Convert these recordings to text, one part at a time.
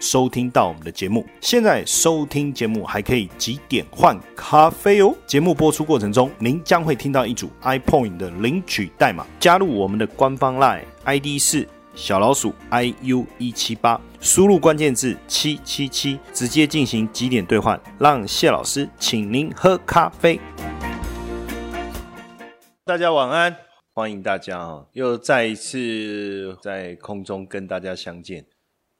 收听到我们的节目，现在收听节目还可以几点换咖啡哦。节目播出过程中，您将会听到一组 iPoint 的领取代码，加入我们的官方 Line ID 是小老鼠 iu 一七八，输入关键字七七七，直接进行几点兑换，让谢老师请您喝咖啡。大家晚安，欢迎大家啊，又再一次在空中跟大家相见。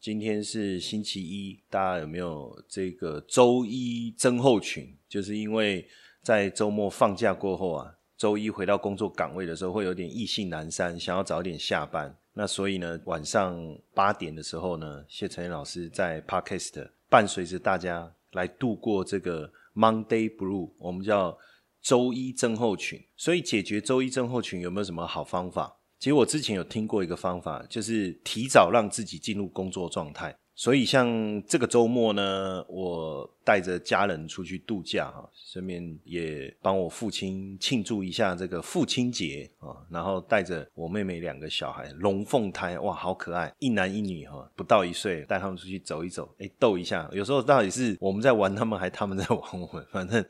今天是星期一，大家有没有这个周一增候群？就是因为在周末放假过后啊，周一回到工作岗位的时候，会有点意兴阑珊，想要早点下班。那所以呢，晚上八点的时候呢，谢晨老师在 Podcast 伴随着大家来度过这个 Monday Blue，我们叫周一增候群。所以解决周一增候群有没有什么好方法？其实我之前有听过一个方法，就是提早让自己进入工作状态。所以像这个周末呢，我带着家人出去度假哈，顺便也帮我父亲庆祝一下这个父亲节啊。然后带着我妹妹两个小孩，龙凤胎哇，好可爱，一男一女哈，不到一岁，带他们出去走一走，哎，逗一下。有时候到底是我们在玩他们，还他们在玩我们，反正。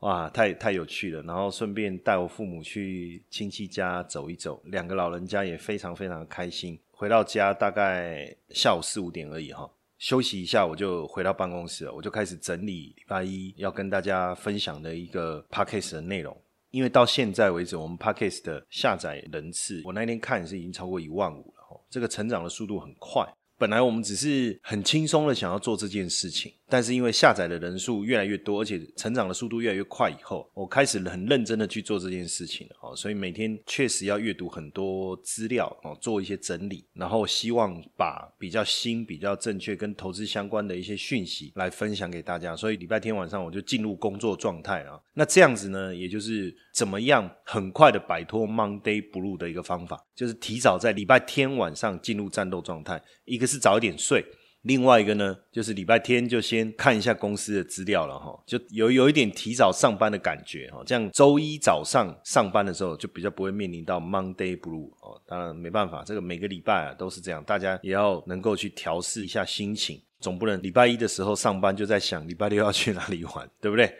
哇，太太有趣了！然后顺便带我父母去亲戚家走一走，两个老人家也非常非常开心。回到家大概下午四五点而已哈，休息一下我就回到办公室了，我就开始整理礼拜一要跟大家分享的一个 podcast 的内容。因为到现在为止，我们 podcast 的下载人次，我那天看是已经超过一万五了哈，这个成长的速度很快。本来我们只是很轻松的想要做这件事情，但是因为下载的人数越来越多，而且成长的速度越来越快，以后我开始很认真的去做这件事情哦。所以每天确实要阅读很多资料哦，做一些整理，然后希望把比较新、比较正确跟投资相关的一些讯息来分享给大家。所以礼拜天晚上我就进入工作状态了。那这样子呢，也就是怎么样很快的摆脱 Monday Blue 的一个方法，就是提早在礼拜天晚上进入战斗状态，一个。是早一点睡，另外一个呢，就是礼拜天就先看一下公司的资料了哈，就有有一点提早上班的感觉哈，这样周一早上上班的时候就比较不会面临到 Monday Blue 哦。当然没办法，这个每个礼拜啊都是这样，大家也要能够去调试一下心情，总不能礼拜一的时候上班就在想礼拜六要去哪里玩，对不对？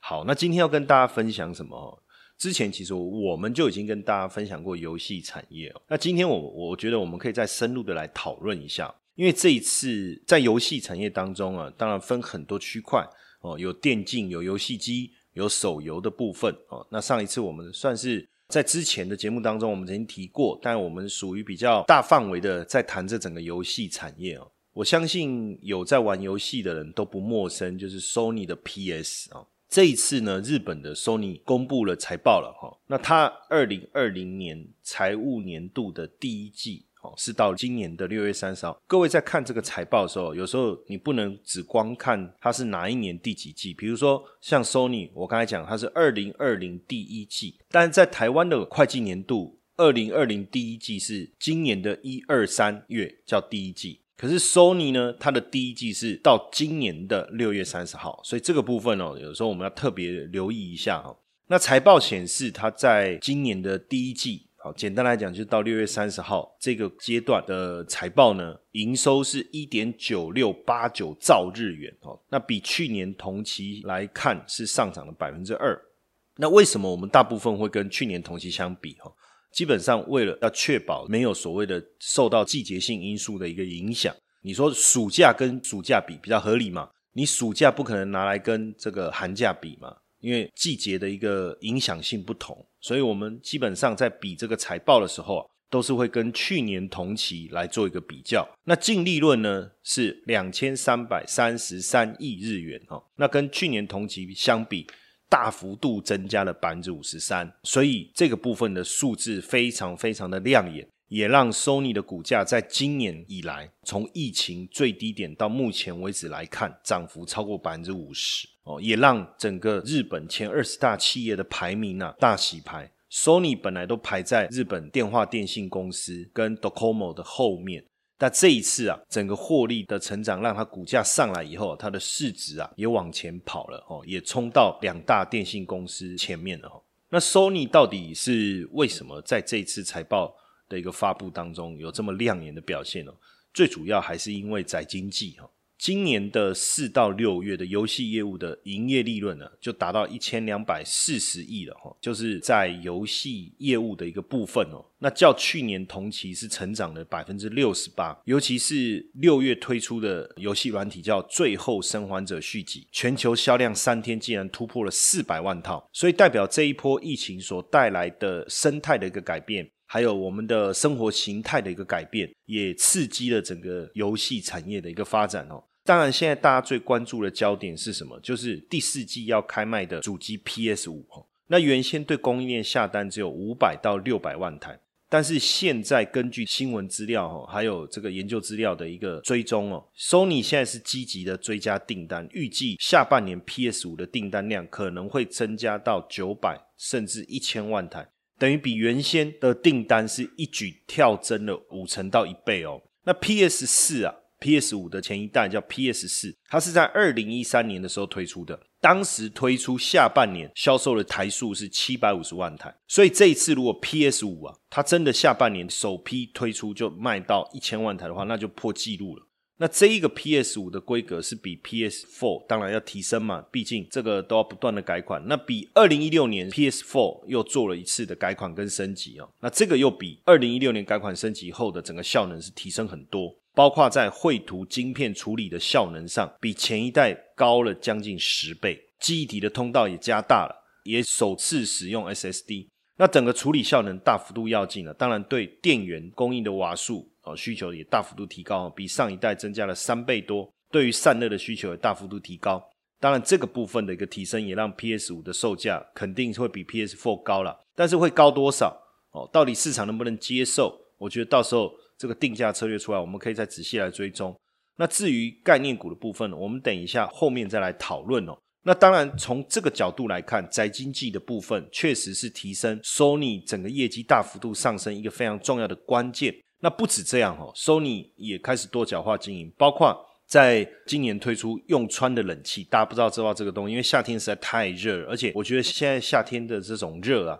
好，那今天要跟大家分享什么？之前其实我们就已经跟大家分享过游戏产业哦。那今天我我觉得我们可以再深入的来讨论一下，因为这一次在游戏产业当中啊，当然分很多区块哦，有电竞、有游戏机、有手游的部分哦。那上一次我们算是在之前的节目当中我们曾经提过，但我们属于比较大范围的在谈这整个游戏产业哦。我相信有在玩游戏的人都不陌生，就是 Sony 的 PS 啊。这一次呢，日本的 Sony 公布了财报了哈。那它二零二零年财务年度的第一季哦，是到今年的六月三十号。各位在看这个财报的时候，有时候你不能只光看它是哪一年第几季。比如说像 Sony，我刚才讲它是二零二零第一季，但是在台湾的会计年度，二零二零第一季是今年的一二三月叫第一季。可是 Sony 呢，它的第一季是到今年的六月三十号，所以这个部分哦，有时候我们要特别留意一下哈。那财报显示，它在今年的第一季，好，简单来讲，就是到六月三十号这个阶段的财报呢，营收是一点九六八九兆日元哦，那比去年同期来看是上涨了百分之二。那为什么我们大部分会跟去年同期相比哈？基本上，为了要确保没有所谓的受到季节性因素的一个影响，你说暑假跟暑假比比较合理嘛？你暑假不可能拿来跟这个寒假比嘛？因为季节的一个影响性不同，所以我们基本上在比这个财报的时候啊，都是会跟去年同期来做一个比较。那净利润呢是两千三百三十三亿日元哦，那跟去年同期相比。大幅度增加了百分之五十三，所以这个部分的数字非常非常的亮眼，也让 Sony 的股价在今年以来从疫情最低点到目前为止来看，涨幅超过百分之五十哦，也让整个日本前二十大企业的排名啊大洗牌。，Sony 本来都排在日本电话电信公司跟 Docomo 的后面。那这一次啊，整个获利的成长让它股价上来以后，它的市值啊也往前跑了哦，也冲到两大电信公司前面了哦。那 Sony 到底是为什么在这一次财报的一个发布当中有这么亮眼的表现呢？最主要还是因为宅经济哈。今年的四到六月的游戏业务的营业利润呢，就达到一千两百四十亿了哈，就是在游戏业务的一个部分哦。那较去年同期是成长了百分之六十八，尤其是六月推出的游戏软体叫《最后生还者》续集，全球销量三天竟然突破了四百万套，所以代表这一波疫情所带来的生态的一个改变，还有我们的生活形态的一个改变，也刺激了整个游戏产业的一个发展哦。当然，现在大家最关注的焦点是什么？就是第四季要开卖的主机 PS 五哦。那原先对供应链下单只有五百到六百万台，但是现在根据新闻资料哦，还有这个研究资料的一个追踪哦，Sony 现在是积极的追加订单，预计下半年 PS 五的订单量可能会增加到九百甚至一千万台，等于比原先的订单是一举跳增了五成到一倍哦。那 PS 四啊？P.S. 五的前一代叫 P.S. 四，它是在二零一三年的时候推出的。当时推出下半年销售的台数是七百五十万台，所以这一次如果 P.S. 五啊，它真的下半年首批推出就卖到一千万台的话，那就破纪录了。那这一个 P.S. 五的规格是比 P.S. four 当然要提升嘛，毕竟这个都要不断的改款。那比二零一六年 P.S. four 又做了一次的改款跟升级哦，那这个又比二零一六年改款升级后的整个效能是提升很多。包括在绘图晶片处理的效能上，比前一代高了将近十倍，记忆体的通道也加大了，也首次使用 SSD，那整个处理效能大幅度要进了。当然，对电源供应的瓦数哦需求也大幅度提高，比上一代增加了三倍多。对于散热的需求也大幅度提高。当然，这个部分的一个提升也让 PS 五的售价肯定会比 PS Four 高了，但是会高多少哦？到底市场能不能接受？我觉得到时候。这个定价策略出来，我们可以再仔细来追踪。那至于概念股的部分，我们等一下后面再来讨论哦。那当然，从这个角度来看，宅经济的部分确实是提升 Sony 整个业绩大幅度上升一个非常重要的关键。那不止这样哦，Sony 也开始多角化经营，包括在今年推出用穿的冷气。大家不知道知道这个东西，因为夏天实在太热，而且我觉得现在夏天的这种热啊。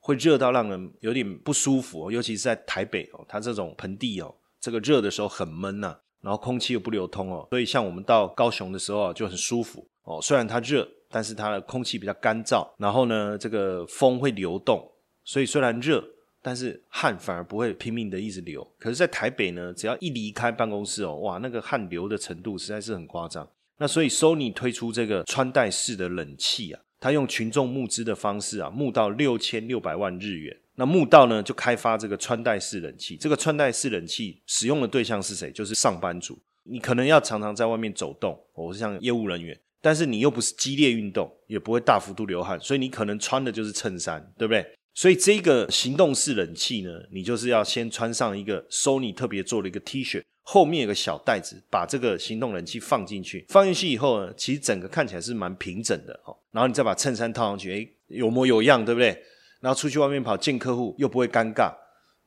会热到让人有点不舒服，尤其是在台北哦，它这种盆地哦，这个热的时候很闷呐，然后空气又不流通哦，所以像我们到高雄的时候就很舒服哦，虽然它热，但是它的空气比较干燥，然后呢，这个风会流动，所以虽然热，但是汗反而不会拼命的一直流。可是，在台北呢，只要一离开办公室哦，哇，那个汗流的程度实在是很夸张。那所以，Sony 推出这个穿戴式的冷气啊。他用群众募资的方式啊，募到六千六百万日元。那募到呢，就开发这个穿戴式冷气。这个穿戴式冷气使用的对象是谁？就是上班族。你可能要常常在外面走动，我是像业务人员，但是你又不是激烈运动，也不会大幅度流汗，所以你可能穿的就是衬衫，对不对？所以这个行动式冷气呢，你就是要先穿上一个 Sony 特别做的一个 T 恤。后面有个小袋子，把这个行动冷气放进去。放进去以后呢，其实整个看起来是蛮平整的哦。然后你再把衬衫套上去，诶，有模有样，对不对？然后出去外面跑见客户又不会尴尬。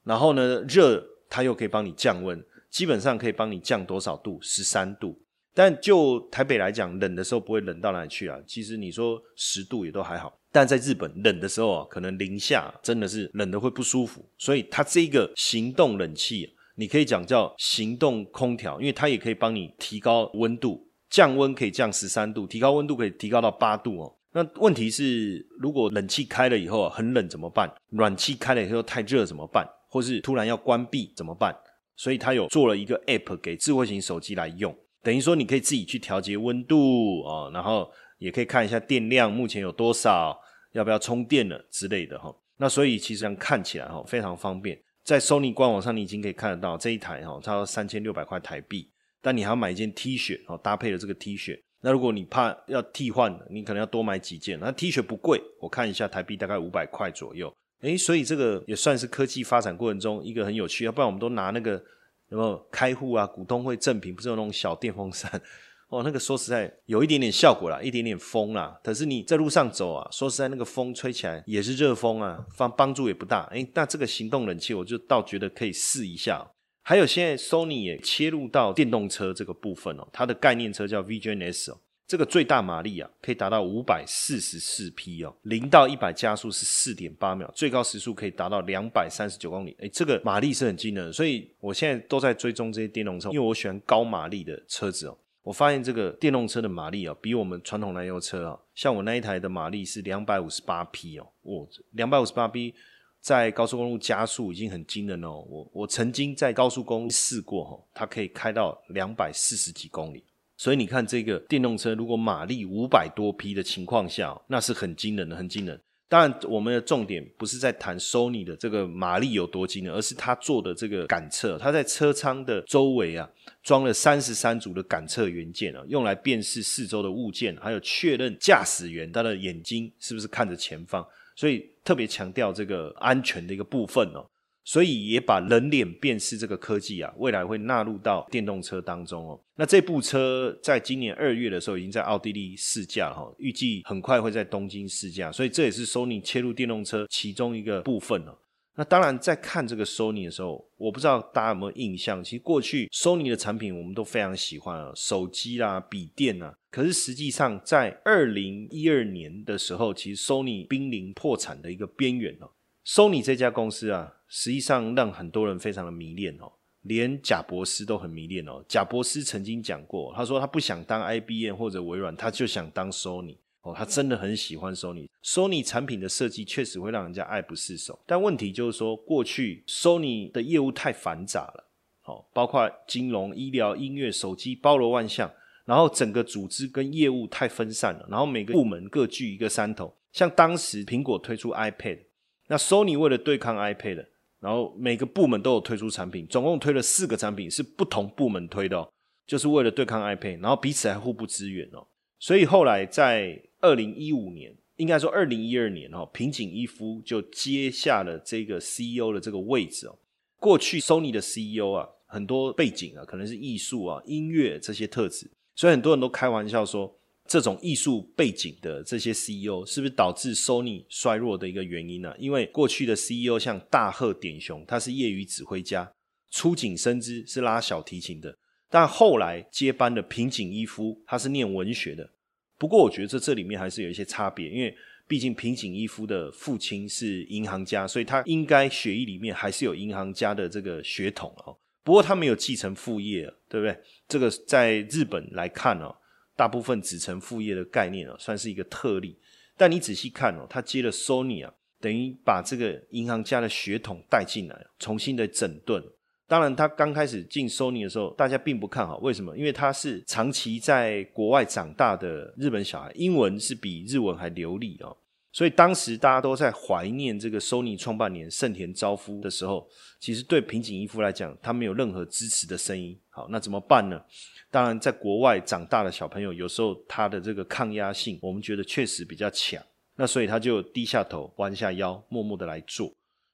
然后呢，热它又可以帮你降温，基本上可以帮你降多少度？十三度。但就台北来讲，冷的时候不会冷到哪里去啊。其实你说十度也都还好。但在日本冷的时候啊，可能零下真的是冷的会不舒服。所以它这个行动冷气。你可以讲叫行动空调，因为它也可以帮你提高温度，降温可以降十三度，提高温度可以提高到八度哦。那问题是，如果冷气开了以后很冷怎么办？暖气开了以后太热怎么办？或是突然要关闭怎么办？所以它有做了一个 App 给智慧型手机来用，等于说你可以自己去调节温度哦，然后也可以看一下电量目前有多少，要不要充电了之类的哈。那所以其实这样看起来哈非常方便。在 Sony 官网上，你已经可以看得到这一台哈，差不多三千六百块台币。但你还要买一件 T 恤哦，搭配了这个 T 恤。那如果你怕要替换，你可能要多买几件。那 T 恤不贵，我看一下台币大概五百块左右。诶，所以这个也算是科技发展过程中一个很有趣。要不然我们都拿那个什么开户啊、股东会赠品，不是有那种小电风扇？哦，那个说实在有一点点效果啦，一点点风啦。可是你在路上走啊，说实在那个风吹起来也是热风啊，帮帮助也不大。哎，那这个行动冷气我就倒觉得可以试一下。还有现在 Sony 也切入到电动车这个部分哦，它的概念车叫 Vision S 哦，这个最大马力啊可以达到五百四十四匹哦，零到一百加速是四点八秒，最高时速可以达到两百三十九公里。哎，这个马力是很惊人，所以我现在都在追踪这些电动车，因为我喜欢高马力的车子哦。我发现这个电动车的马力啊，比我们传统燃油车啊，像我那一台的马力是两百五十八匹哦，我，两百五十八匹在高速公路加速已经很惊人哦。我我曾经在高速公路试过哈，它可以开到两百四十几公里，所以你看这个电动车如果马力五百多匹的情况下，那是很惊人的，很惊人。当然，我们的重点不是在谈 Sony 的这个马力有多惊人，而是它做的这个感测。它在车舱的周围啊，装了三十三组的感测元件啊，用来辨识四周的物件，还有确认驾驶员他的眼睛是不是看着前方。所以特别强调这个安全的一个部分哦。所以也把人脸辨识这个科技啊，未来会纳入到电动车当中哦。那这部车在今年二月的时候已经在奥地利试驾哈，预计很快会在东京试驾。所以这也是 Sony 切入电动车其中一个部分哦。那当然，在看这个 Sony 的时候，我不知道大家有没有印象，其实过去 Sony 的产品我们都非常喜欢啊，手机啦、笔电啊。可是实际上在二零一二年的时候，其实 Sony 濒临破产的一个边缘哦。Sony 这家公司啊。实际上让很多人非常的迷恋哦，连贾博斯都很迷恋哦。贾博斯曾经讲过，他说他不想当 IBM 或者微软，他就想当 Sony 哦。他真的很喜欢 Sony。Sony 产品的设计确实会让人家爱不释手，但问题就是说，过去 Sony 的业务太繁杂了，哦，包括金融、医疗、音乐、手机，包罗万象，然后整个组织跟业务太分散了，然后每个部门各据一个山头。像当时苹果推出 iPad，那 Sony 为了对抗 iPad。然后每个部门都有推出产品，总共推了四个产品，是不同部门推的哦，就是为了对抗 iPad，然后彼此还互不支援哦。所以后来在二零一五年，应该说二零一二年哦，平井一夫就接下了这个 CEO 的这个位置哦。过去 Sony 的 CEO 啊，很多背景啊，可能是艺术啊、音乐这些特质，所以很多人都开玩笑说。这种艺术背景的这些 CEO 是不是导致 Sony 衰弱的一个原因呢？因为过去的 CEO 像大贺典雄，他是业余指挥家；出井伸之是拉小提琴的，但后来接班的平井一夫，他是念文学的。不过我觉得这这里面还是有一些差别，因为毕竟平井一夫的父亲是银行家，所以他应该血液里面还是有银行家的这个血统哦。不过他没有继承父业，对不对？这个在日本来看哦。大部分子承父业的概念哦，算是一个特例。但你仔细看哦，他接了 Sony 啊，等于把这个银行家的血统带进来，重新的整顿。当然，他刚开始进 Sony 的时候，大家并不看好。为什么？因为他是长期在国外长大的日本小孩，英文是比日文还流利哦。所以当时大家都在怀念这个 Sony 创办年盛田昭夫的时候，其实对平井一夫来讲，他没有任何支持的声音。好，那怎么办呢？当然，在国外长大的小朋友，有时候他的这个抗压性，我们觉得确实比较强。那所以他就低下头，弯下腰，默默的来做。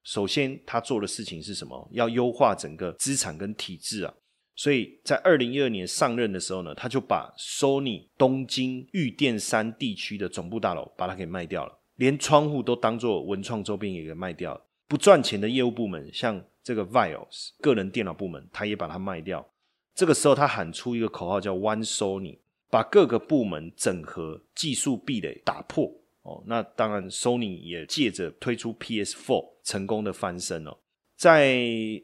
首先，他做的事情是什么？要优化整个资产跟体制啊。所以在二零一二年上任的时候呢，他就把 Sony 东京玉电山地区的总部大楼把它给卖掉了，连窗户都当做文创周边也给卖掉了。不赚钱的业务部门，像这个 Vios 个人电脑部门，他也把它卖掉。这个时候，他喊出一个口号，叫 “One Sony”，把各个部门整合，技术壁垒打破。哦，那当然，Sony 也借着推出 PS4 成功的翻身哦。在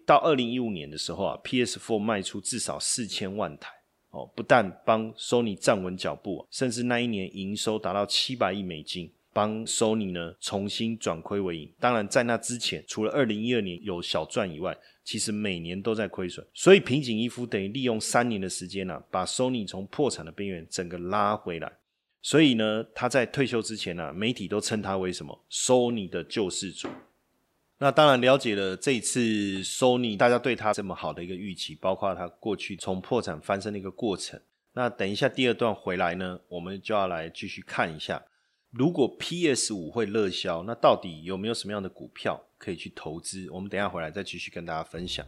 到二零一五年的时候啊，PS4 卖出至少四千万台哦，不但帮 Sony 站稳脚步，甚至那一年营收达到七百亿美金，帮 Sony 呢重新转亏为盈。当然，在那之前，除了二零一二年有小赚以外，其实每年都在亏损，所以平井一夫等于利用三年的时间呢，把 Sony 从破产的边缘整个拉回来。所以呢，他在退休之前呢，媒体都称他为什么 Sony 的救世主。那当然了解了这次 Sony 大家对他这么好的一个预期，包括他过去从破产翻身的一个过程。那等一下第二段回来呢，我们就要来继续看一下。如果 PS 五会热销，那到底有没有什么样的股票可以去投资？我们等下回来再继续跟大家分享。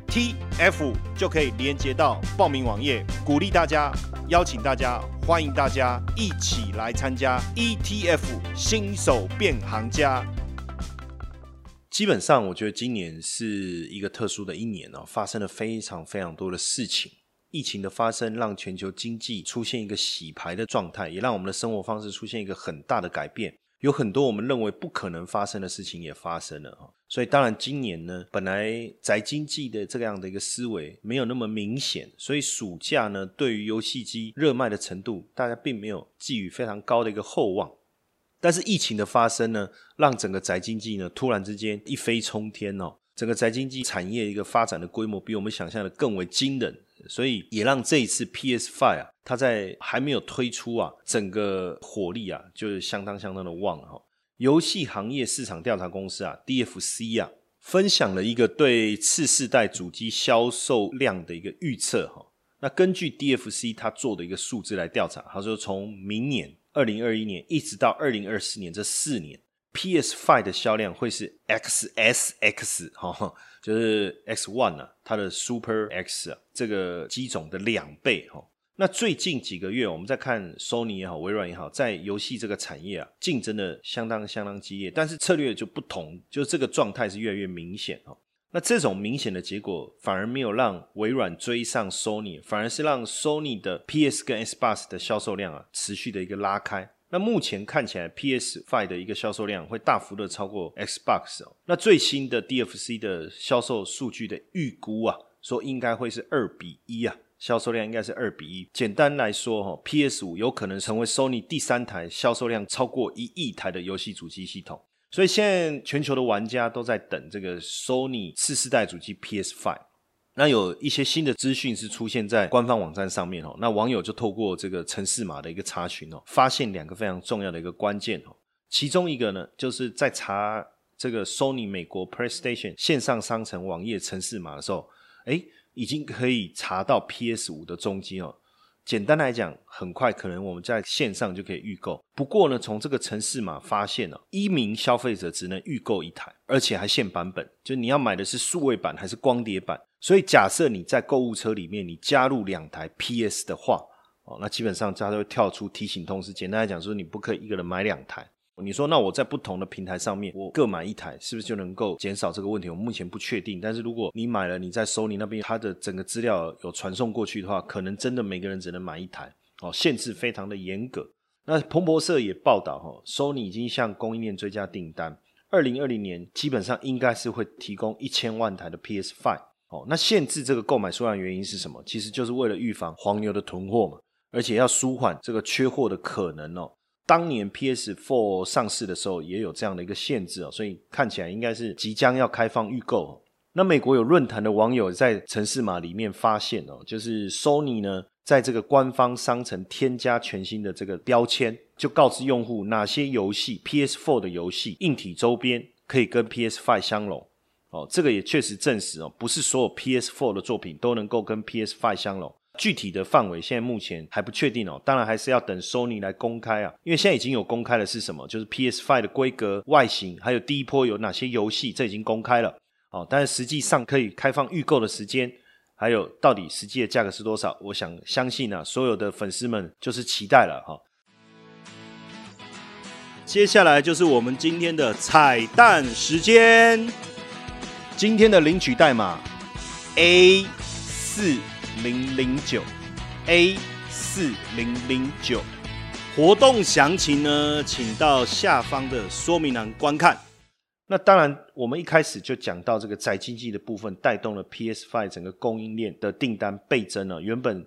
T F 就可以连接到报名网页，鼓励大家，邀请大家，欢迎大家一起来参加 E T F 新手变行家。基本上，我觉得今年是一个特殊的一年哦，发生了非常非常多的事情。疫情的发生让全球经济出现一个洗牌的状态，也让我们的生活方式出现一个很大的改变。有很多我们认为不可能发生的事情也发生了哈，所以当然今年呢，本来宅经济的这样的一个思维没有那么明显，所以暑假呢，对于游戏机热卖的程度，大家并没有寄予非常高的一个厚望。但是疫情的发生呢，让整个宅经济呢突然之间一飞冲天哦，整个宅经济产业一个发展的规模比我们想象的更为惊人。所以也让这一次 PS Five 啊，它在还没有推出啊，整个火力啊，就是相当相当的旺哈。游戏行业市场调查公司啊，DFC 啊，分享了一个对次世代主机销售量的一个预测哈。那根据 DFC 它做的一个数字来调查，他说从明年二零二一年一直到二零二四年这四年，PS Five 的销量会是 XSX 哈。就是 X One 啊，它的 Super X 啊，这个机种的两倍哈。那最近几个月，我们在看 Sony 也好，微软也好，在游戏这个产业啊，竞争的相当相当激烈，但是策略就不同，就是这个状态是越来越明显哦。那这种明显的结果，反而没有让微软追上 Sony，反而是让 Sony 的 PS 跟 Xbox 的销售量啊，持续的一个拉开。那目前看起来，PS Five 的一个销售量会大幅的超过 Xbox。那最新的 DFC 的销售数据的预估啊，说应该会是二比一啊，销售量应该是二比一。简单来说哈，PS 五有可能成为 Sony 第三台销售量超过一亿台的游戏主机系统。所以现在全球的玩家都在等这个 Sony 次世代主机 PS Five。那有一些新的资讯是出现在官方网站上面哦，那网友就透过这个城市码的一个查询哦，发现两个非常重要的一个关键哦，其中一个呢，就是在查这个 Sony 美国 PlayStation 线上商城网页城市码的时候，哎，已经可以查到 PS 五的踪迹哦。简单来讲，很快可能我们在线上就可以预购。不过呢，从这个城市码发现了，一名消费者只能预购一台，而且还限版本，就你要买的是数位版还是光碟版。所以假设你在购物车里面你加入两台 PS 的话，哦，那基本上它都会跳出提醒通知。简单来讲，说你不可以一个人买两台。你说那我在不同的平台上面我各买一台，是不是就能够减少这个问题？我目前不确定。但是如果你买了，你在收你那边，它的整个资料有传送过去的话，可能真的每个人只能买一台。哦，限制非常的严格。那彭博社也报道，哈，收你已经向供应链追加订单，二零二零年基本上应该是会提供一千万台的 PS Five。哦，那限制这个购买数量原因是什么？其实就是为了预防黄牛的囤货嘛，而且要舒缓这个缺货的可能哦。当年 PS Four 上市的时候也有这样的一个限制哦，所以看起来应该是即将要开放预购。那美国有论坛的网友在城市码里面发现哦，就是 Sony 呢在这个官方商城添加全新的这个标签，就告知用户哪些游戏 PS Four 的游戏硬体周边可以跟 PS Five 相容。哦，这个也确实证实哦，不是所有 PS4 的作品都能够跟 PS5 相容。具体的范围现在目前还不确定哦，当然还是要等 Sony 来公开啊。因为现在已经有公开的是什么，就是 PS5 的规格、外形，还有第一波有哪些游戏，这已经公开了哦。但是实际上可以开放预购的时间，还有到底实际的价格是多少，我想相信啊，所有的粉丝们就是期待了哈。接下来就是我们今天的彩蛋时间。今天的领取代码 A 四零零九 A 四零零九，活动详情呢，请到下方的说明栏观看。那当然，我们一开始就讲到这个宅经济的部分，带动了 PS Five 整个供应链的订单倍增了，原本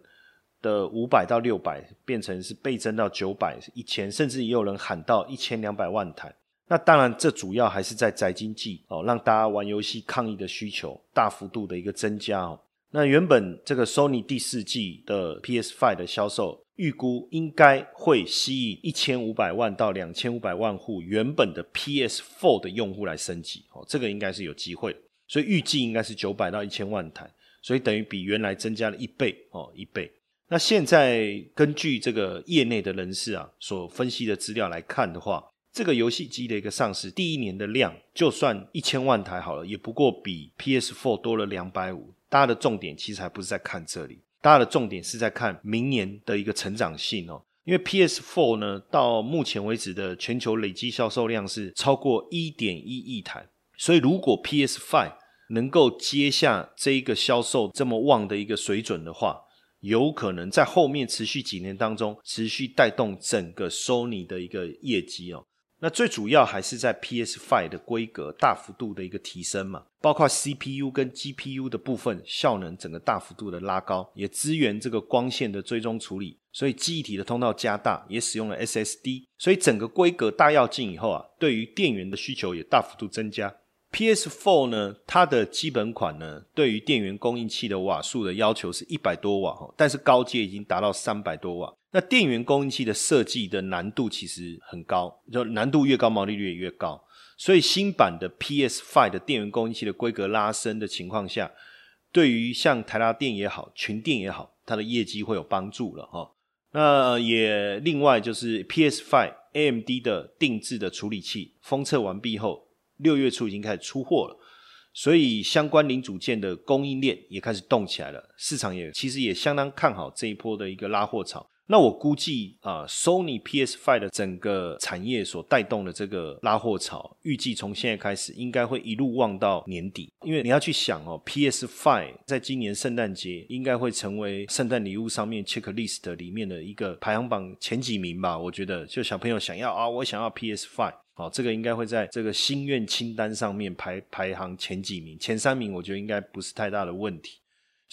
的五百到六百变成是倍增到九百、一千，甚至也有人喊到一千两百万台。那当然，这主要还是在宅经济哦，让大家玩游戏抗议的需求大幅度的一个增加哦。那原本这个 Sony 第四季的 PS Five 的销售预估应该会吸引一千五百万到两千五百万户原本的 PS Four 的用户来升级哦，这个应该是有机会，所以预计应该是九百到一千万台，所以等于比原来增加了一倍哦，一倍。那现在根据这个业内的人士啊所分析的资料来看的话，这个游戏机的一个上市第一年的量，就算一千万台好了，也不过比 PS Four 多了两百五。大家的重点其实还不是在看这里，大家的重点是在看明年的一个成长性哦。因为 PS Four 呢，到目前为止的全球累计销售量是超过一点一亿台，所以如果 PS Five 能够接下这一个销售这么旺的一个水准的话，有可能在后面持续几年当中，持续带动整个 Sony 的一个业绩哦。那最主要还是在 PS Five 的规格大幅度的一个提升嘛，包括 CPU 跟 GPU 的部分效能整个大幅度的拉高，也支援这个光线的追踪处理，所以记忆体的通道加大，也使用了 SSD，所以整个规格大跃进以后啊，对于电源的需求也大幅度增加。PS Four 呢，它的基本款呢，对于电源供应器的瓦数的要求是一百多瓦哈，但是高阶已经达到三百多瓦。那电源供应器的设计的难度其实很高，就难度越高，毛利率也越高。所以新版的 PS Five 的电源供应器的规格拉升的情况下，对于像台达电也好，群电也好，它的业绩会有帮助了哈。那也另外就是 PS Five AMD 的定制的处理器封测完毕后，六月初已经开始出货了，所以相关零组件的供应链也开始动起来了，市场也其实也相当看好这一波的一个拉货潮。那我估计啊，Sony PS Five 的整个产业所带动的这个拉货潮，预计从现在开始应该会一路旺到年底。因为你要去想哦，PS Five 在今年圣诞节应该会成为圣诞礼物上面 checklist 里面的一个排行榜前几名吧？我觉得，就小朋友想要啊，我想要 PS Five，好，这个应该会在这个心愿清单上面排排行前几名，前三名我觉得应该不是太大的问题。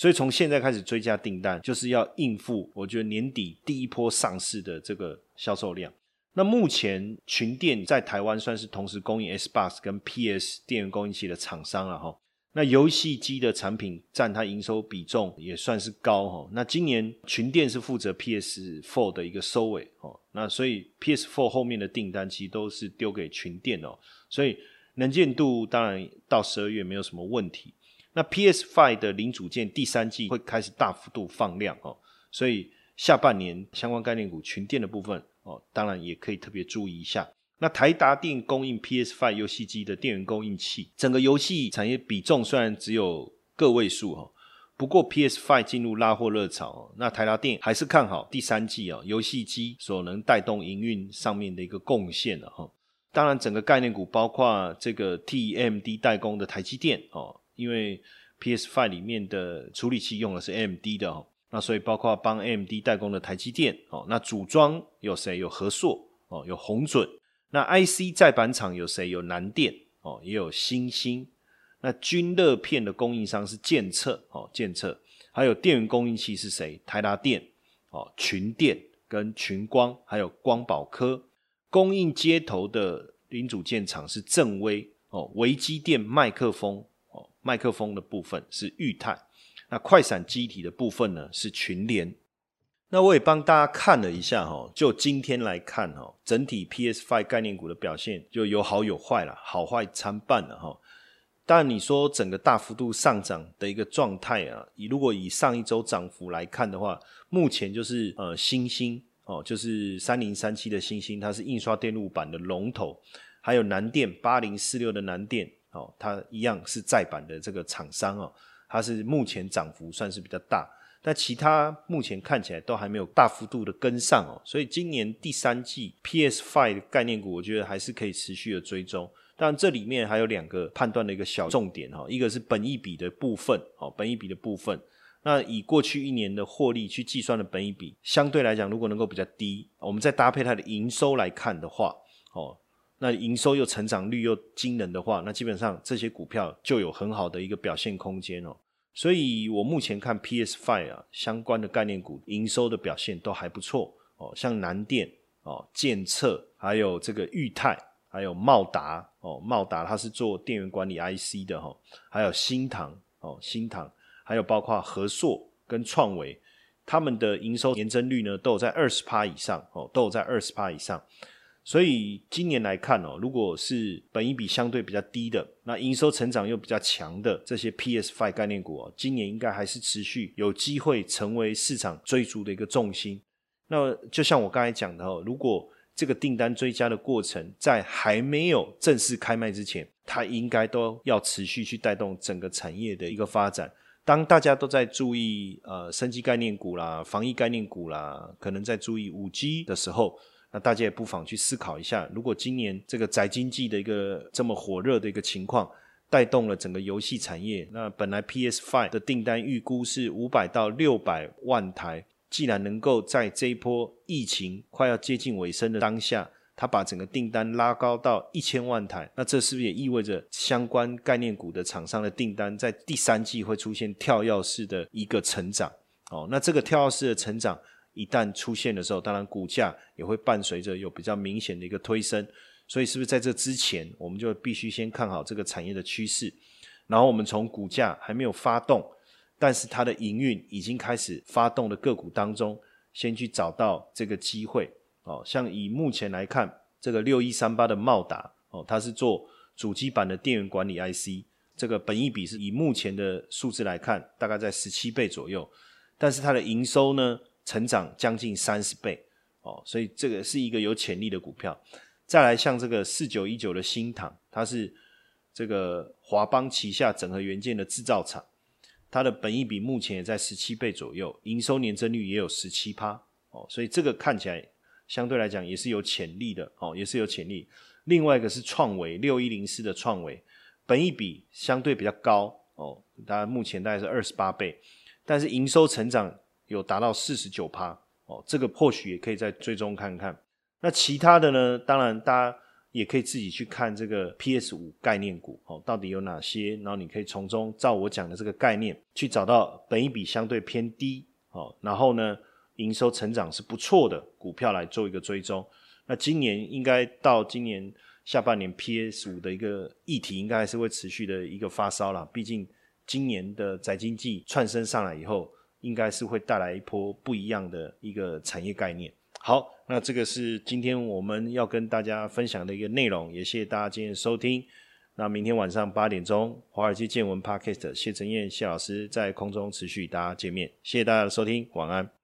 所以从现在开始追加订单，就是要应付我觉得年底第一波上市的这个销售量。那目前群电在台湾算是同时供应 S bus 跟 PS 电源供应器的厂商了哈。那游戏机的产品占它营收比重也算是高哈。那今年群电是负责 PS Four 的一个收尾哦。那所以 PS Four 后面的订单其实都是丢给群电哦。所以能见度当然到十二月没有什么问题。那 PS Five 的零组件第三季会开始大幅度放量哦，所以下半年相关概念股群电的部分哦，当然也可以特别注意一下。那台达电供应 PS Five 游戏机的电源供应器，整个游戏产业比重虽然只有个位数哈，不过 PS Five 进入拉货热潮，那台达电还是看好第三季哦，游戏机所能带动营运上面的一个贡献了哈。当然，整个概念股包括这个 TMD 代工的台积电哦。因为 PS Five 里面的处理器用的是 AMD 的哦，那所以包括帮 AMD 代工的台积电哦，那组装有谁？有和硕哦，有宏准。那 IC 再板厂有谁？有南电哦，也有新兴。那均热片的供应商是建策哦，建策。还有电源供应器是谁？台达电哦，群电跟群光，还有光宝科。供应接头的零组件厂是正威哦，维基电麦克风。麦克风的部分是裕泰，那快闪机体的部分呢是群联。那我也帮大家看了一下哈，就今天来看哈，整体 PS Five 概念股的表现就有好有坏了，好坏参半了哈。但你说整个大幅度上涨的一个状态啊，以如果以上一周涨幅来看的话，目前就是呃新兴哦，就是三零三七的新兴，它是印刷电路板的龙头，还有南电八零四六的南电。哦，它一样是再版的这个厂商哦，它是目前涨幅算是比较大，但其他目前看起来都还没有大幅度的跟上哦，所以今年第三季 PS Five 概念股，我觉得还是可以持续的追踪。但这里面还有两个判断的一个小重点哈，一个是本益比的部分哦，本益比的部分，那以过去一年的获利去计算的本益比，相对来讲如果能够比较低，我们再搭配它的营收来看的话，哦。那营收又成长率又惊人的话，那基本上这些股票就有很好的一个表现空间哦。所以我目前看 PS Five 啊相关的概念股营收的表现都还不错哦，像南电哦、建策，还有这个裕泰，还有茂达哦，茂达它是做电源管理 IC 的哈，还有新唐哦，新唐，还有包括和硕跟创维，他们的营收年增率呢都有在二十趴以上哦，都有在二十趴以上。所以今年来看哦，如果是本益比相对比较低的，那营收成长又比较强的这些 PS Five 概念股哦，今年应该还是持续有机会成为市场追逐的一个重心。那就像我刚才讲的哦，如果这个订单追加的过程在还没有正式开卖之前，它应该都要持续去带动整个产业的一个发展。当大家都在注意呃生机概念股啦、防疫概念股啦，可能在注意五 G 的时候。那大家也不妨去思考一下，如果今年这个宅经济的一个这么火热的一个情况，带动了整个游戏产业，那本来 PS Five 的订单预估是五百到六百万台，既然能够在这一波疫情快要接近尾声的当下，它把整个订单拉高到一千万台，那这是不是也意味着相关概念股的厂商的订单在第三季会出现跳跃式的一个成长？哦，那这个跳跃式的成长。一旦出现的时候，当然股价也会伴随着有比较明显的一个推升，所以是不是在这之前，我们就必须先看好这个产业的趋势，然后我们从股价还没有发动，但是它的营运已经开始发动的个股当中，先去找到这个机会。哦，像以目前来看，这个六一三八的茂达，哦，它是做主机板的电源管理 IC，这个本益比是以目前的数字来看，大概在十七倍左右，但是它的营收呢？成长将近三十倍哦，所以这个是一个有潜力的股票。再来像这个四九一九的新塘，它是这个华邦旗下整合元件的制造厂，它的本益比目前也在十七倍左右，营收年增率也有十七趴哦，所以这个看起来相对来讲也是有潜力的哦，也是有潜力。另外一个是创维六一零四的创维，本益比相对比较高哦，当然目前大概是二十八倍，但是营收成长。有达到四十九趴哦，这个或许也可以再追踪看看。那其他的呢？当然，大家也可以自己去看这个 PS 五概念股哦，到底有哪些？然后你可以从中照我讲的这个概念去找到本一比相对偏低哦，然后呢，营收成长是不错的股票来做一个追踪。那今年应该到今年下半年 PS 五的一个议题，应该还是会持续的一个发烧了。毕竟今年的宅经济窜升上来以后。应该是会带来一波不一样的一个产业概念。好，那这个是今天我们要跟大家分享的一个内容，也谢谢大家今天收听。那明天晚上八点钟，华尔街见闻 Podcast，谢承彦谢老师在空中持续与大家见面。谢谢大家的收听，晚安。